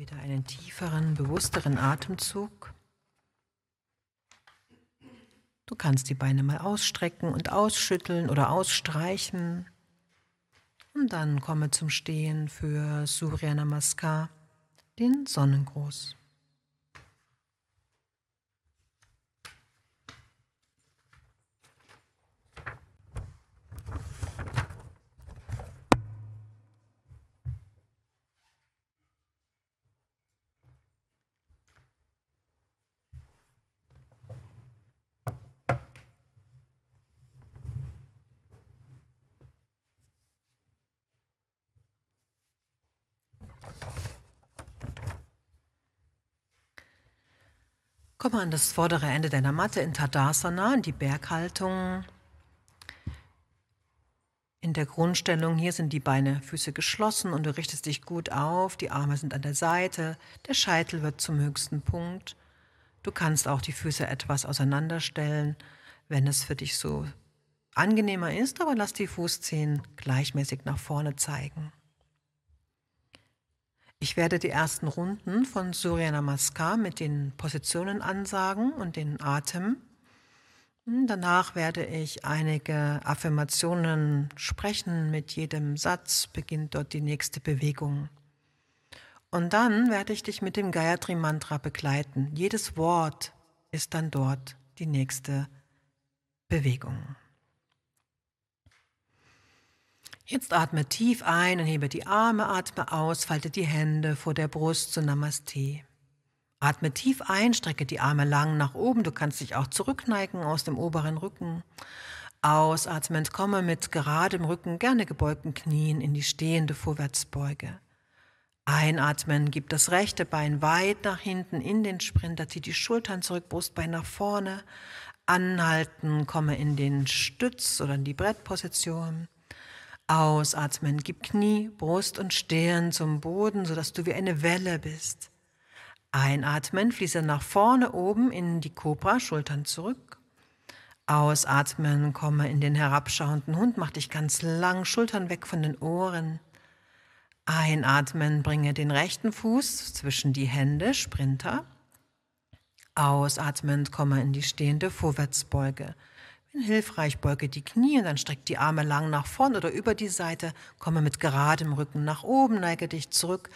wieder einen tieferen, bewussteren Atemzug. Du kannst die Beine mal ausstrecken und ausschütteln oder ausstreichen. Und dann komme zum Stehen für Surya Namaskar, den Sonnengruß. Komme an das vordere Ende deiner Matte in Tadasana, in die Berghaltung. In der Grundstellung hier sind die Beine, Füße geschlossen und du richtest dich gut auf. Die Arme sind an der Seite, der Scheitel wird zum höchsten Punkt. Du kannst auch die Füße etwas auseinanderstellen, wenn es für dich so angenehmer ist, aber lass die Fußzehen gleichmäßig nach vorne zeigen. Ich werde die ersten Runden von Surya Namaskar mit den Positionen ansagen und den Atem. Danach werde ich einige Affirmationen sprechen. Mit jedem Satz beginnt dort die nächste Bewegung. Und dann werde ich dich mit dem Gayatri Mantra begleiten. Jedes Wort ist dann dort die nächste Bewegung. Jetzt atme tief ein und hebe die Arme, atme aus, falte die Hände vor der Brust zu Namaste. Atme tief ein, strecke die Arme lang nach oben, du kannst dich auch zurückneigen aus dem oberen Rücken. Ausatmend komme mit geradem Rücken, gerne gebeugten Knien in die stehende Vorwärtsbeuge. Einatmen, gib das rechte Bein weit nach hinten in den Sprinter, zieh die Schultern zurück, Brustbein nach vorne. Anhalten, komme in den Stütz oder in die Brettposition. Ausatmen, gib Knie, Brust und Stirn zum Boden, sodass du wie eine Welle bist. Einatmen, fließe nach vorne oben in die Kobra, Schultern zurück. Ausatmen, komme in den herabschauenden Hund, mach dich ganz lang, Schultern weg von den Ohren. Einatmen, bringe den rechten Fuß zwischen die Hände, Sprinter. Ausatmend, komme in die stehende Vorwärtsbeuge. Hilfreich, beuge die Knie und dann streck die Arme lang nach vorn oder über die Seite. Komme mit geradem Rücken nach oben, neige dich zurück.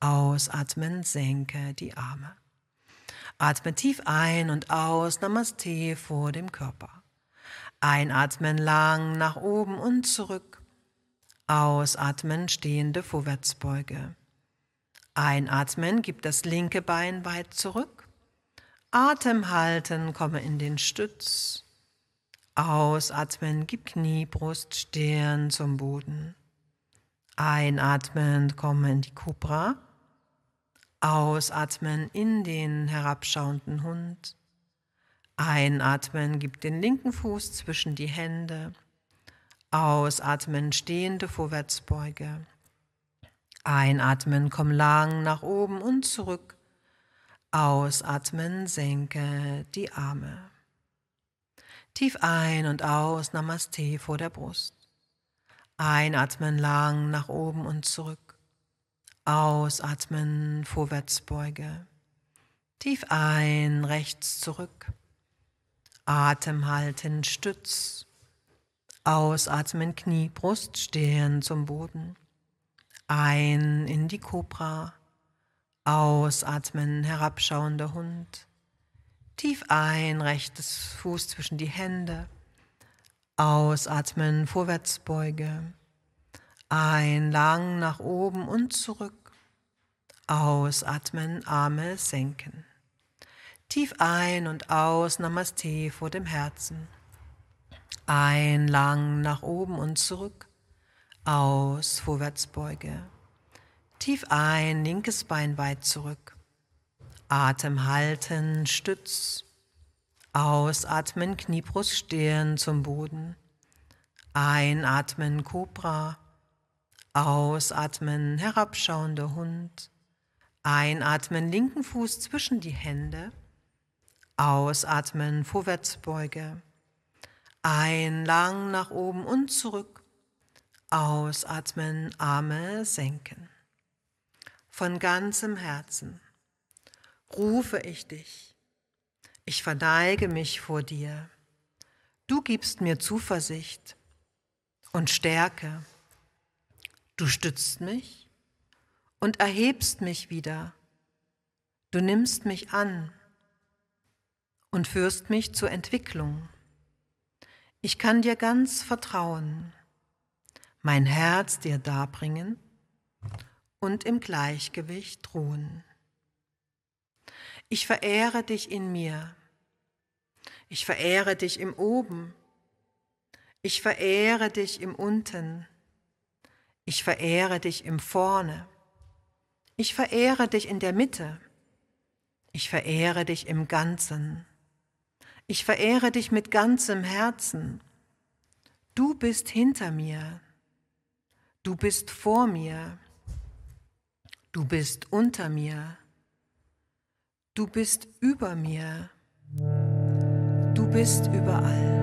Ausatmen, senke die Arme. Atme tief ein und aus, Namaste vor dem Körper. Einatmen lang nach oben und zurück. Ausatmen, stehende Vorwärtsbeuge. Einatmen, gib das linke Bein weit zurück. Atem halten, komme in den Stütz. Ausatmen, gib Knie, Brust, Stirn zum Boden. Einatmen, komme in die Cobra. Ausatmen in den herabschauenden Hund. Einatmen, gib den linken Fuß zwischen die Hände. Ausatmen, stehende Vorwärtsbeuge. Einatmen, komm lang nach oben und zurück. Ausatmen, senke die Arme. Tief ein und aus, Namaste vor der Brust. Einatmen lang nach oben und zurück. Ausatmen, Vorwärtsbeuge. Tief ein, rechts zurück. Atem halten, Stütz. Ausatmen, Knie, Brust, Stirn zum Boden. Ein in die Kobra. Ausatmen, herabschauender Hund. Tief ein, rechtes Fuß zwischen die Hände. Ausatmen, Vorwärtsbeuge. Ein, lang nach oben und zurück. Ausatmen, Arme senken. Tief ein und aus, Namaste vor dem Herzen. Ein, lang nach oben und zurück. Aus, Vorwärtsbeuge. Tief ein, linkes Bein weit zurück. Atem halten, Stütz. Ausatmen, Kniebrust, Stirn zum Boden. Einatmen, Cobra. Ausatmen, herabschauender Hund. Einatmen, linken Fuß zwischen die Hände. Ausatmen, Vorwärtsbeuge. Ein, lang nach oben und zurück. Ausatmen, Arme senken. von ganzem Herzen rufe ich dich. Ich verneige mich vor dir. Du gibst mir Zuversicht und Stärke. Du stützt mich und erhebst mich wieder. Du nimmst mich an und führst mich zur Entwicklung. Ich kann dir ganz vertrauen, mein Herz dir darbringen und im Gleichgewicht ruhen. Ich verehre dich in mir. Ich verehre dich im Oben. Ich verehre dich im Unten. Ich verehre dich im Vorne. Ich verehre dich in der Mitte. Ich verehre dich im Ganzen. Ich verehre dich mit ganzem Herzen. Du bist hinter mir. Du bist vor mir. Du bist unter mir. Du bist über mir. Du bist überall.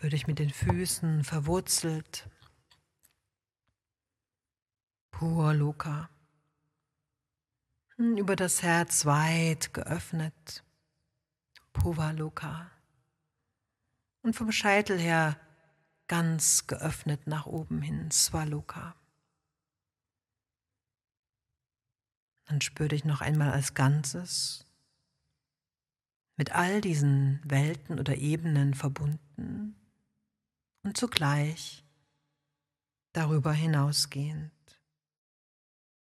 Spür dich mit den Füßen verwurzelt. Pur Luca. Hm, über das Herz weit geöffnet. Puva Luca. Und vom Scheitel her ganz geöffnet nach oben hin, Swaluka. Dann spür dich noch einmal als Ganzes, mit all diesen Welten oder Ebenen verbunden und zugleich darüber hinausgehend.